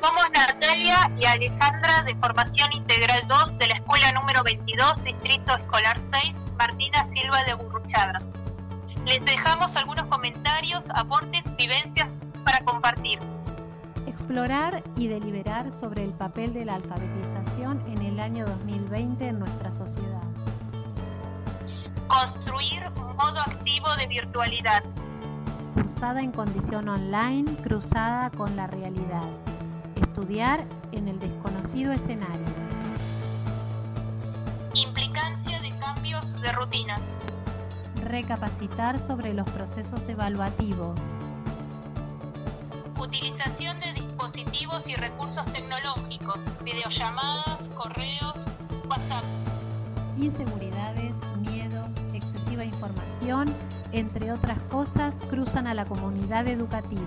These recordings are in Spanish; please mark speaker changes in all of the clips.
Speaker 1: Somos Natalia y Alejandra de Formación Integral 2 de la Escuela número 22, Distrito Escolar 6, Martina Silva de Burruchaga. Les dejamos algunos comentarios, aportes, vivencias para compartir.
Speaker 2: Explorar y deliberar sobre el papel de la alfabetización en el año 2020 en nuestra sociedad.
Speaker 1: Construir un modo activo de virtualidad.
Speaker 2: Cursada en condición online, cruzada con la realidad. Estudiar en el desconocido escenario.
Speaker 1: Implicancia de cambios de rutinas.
Speaker 2: Recapacitar sobre los procesos evaluativos.
Speaker 1: Utilización de dispositivos y recursos tecnológicos, videollamadas, correos, WhatsApp.
Speaker 2: Inseguridades, miedos, excesiva información, entre otras cosas, cruzan a la comunidad educativa.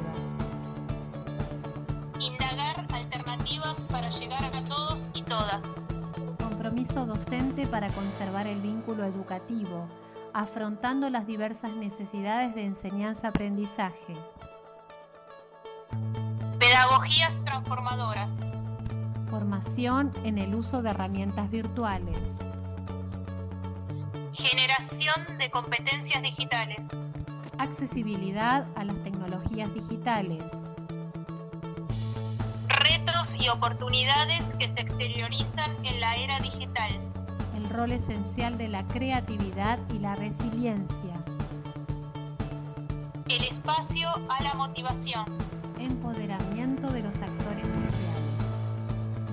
Speaker 2: Docente para conservar el vínculo educativo, afrontando las diversas necesidades de enseñanza-aprendizaje.
Speaker 1: Pedagogías transformadoras.
Speaker 2: Formación en el uso de herramientas virtuales.
Speaker 1: Generación de competencias digitales.
Speaker 2: Accesibilidad a las tecnologías digitales.
Speaker 1: Retos y oportunidades que se exteriorizan en la era digital.
Speaker 2: El rol esencial de la creatividad y la resiliencia.
Speaker 1: El espacio a la motivación.
Speaker 2: Empoderamiento de los actores sociales.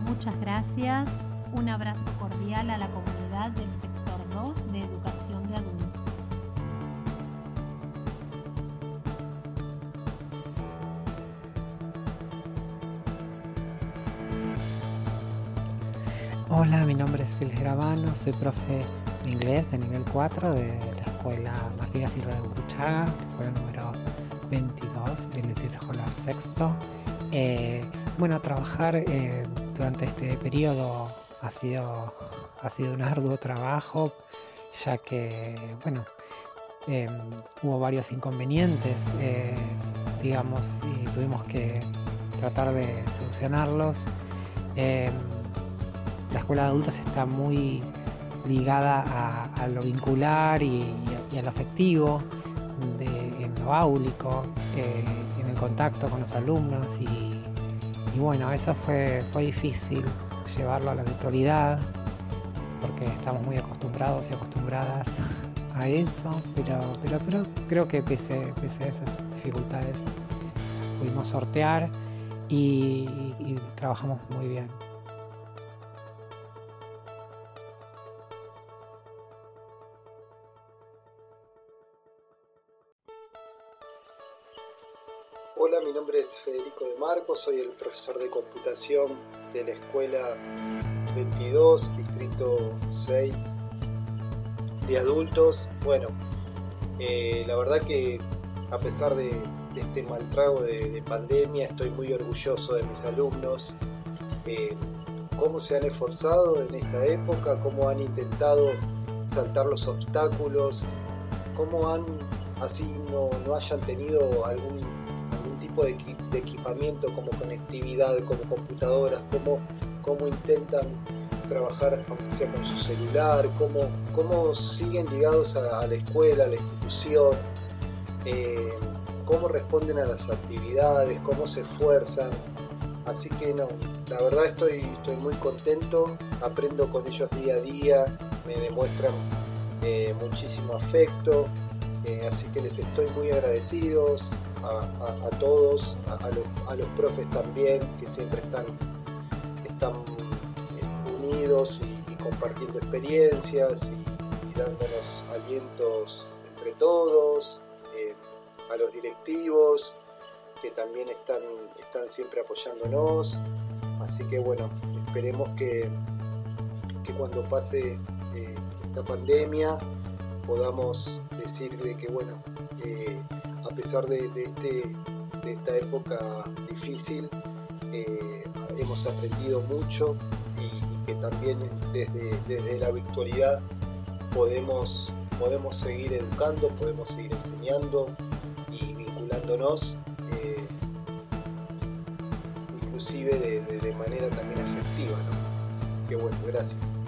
Speaker 2: Muchas gracias. Un abrazo cordial a la comunidad del sector 2 de educación de adultos.
Speaker 3: Hola, mi nombre es Silvia Gravano, soy profe de inglés de nivel 4 de la escuela Martina Silva de Burruchaga, escuela número 22 del escolar sexto. Eh, bueno, trabajar eh, durante este periodo ha sido, ha sido un arduo trabajo, ya que, bueno, eh, hubo varios inconvenientes, eh, digamos, y tuvimos que tratar de solucionarlos. La escuela de adultos está muy ligada a, lo vincular y, y, a lo afectivo, en lo áulico, eh, en el contacto con los alumnos y, bueno, eso fue, fue difícil llevarlo a la virtualidad porque estamos muy acostumbrados y acostumbradas a eso, pero, pero, pero creo que pese, pese a esas dificultades pudimos sortear y trabajamos muy bien.
Speaker 4: Hola, mi nombre es Federico de Marcos, soy el profesor de computación de la escuela 22, distrito 6 de adultos. Bueno, eh, la verdad que a pesar de, este mal trago de, de, pandemia, estoy muy orgulloso de mis alumnos, eh, cómo se han esforzado en esta época, cómo han intentado saltar los obstáculos, cómo han, así no, no hayan tenido tipo de, equipamiento como conectividad, como computadoras, cómo, cómo intentan trabajar aunque sea con su celular, cómo, cómo siguen ligados a, a, la escuela, a la institución, eh, cómo responden a las actividades, cómo se esfuerzan. Así que no, la verdad estoy, estoy muy contento, aprendo con ellos día a día, me demuestran eh, muchísimo afecto, eh, así que les estoy muy agradecidos a, todos, a, los, profes también, que siempre están, están unidos y, compartiendo experiencias y, dándonos alientos entre todos, eh, a los directivos que también están, están siempre apoyándonos. Así que bueno, esperemos que, que cuando pase eh, esta pandemia podamos decir de que bueno, eh, a pesar de, este, de, esta época difícil, eh, hemos aprendido mucho y, y, que también desde, desde la virtualidad podemos, podemos seguir educando, podemos seguir enseñando y vinculándonos, eh, inclusive de, de manera también afectiva. ¿no? Así que bueno, gracias.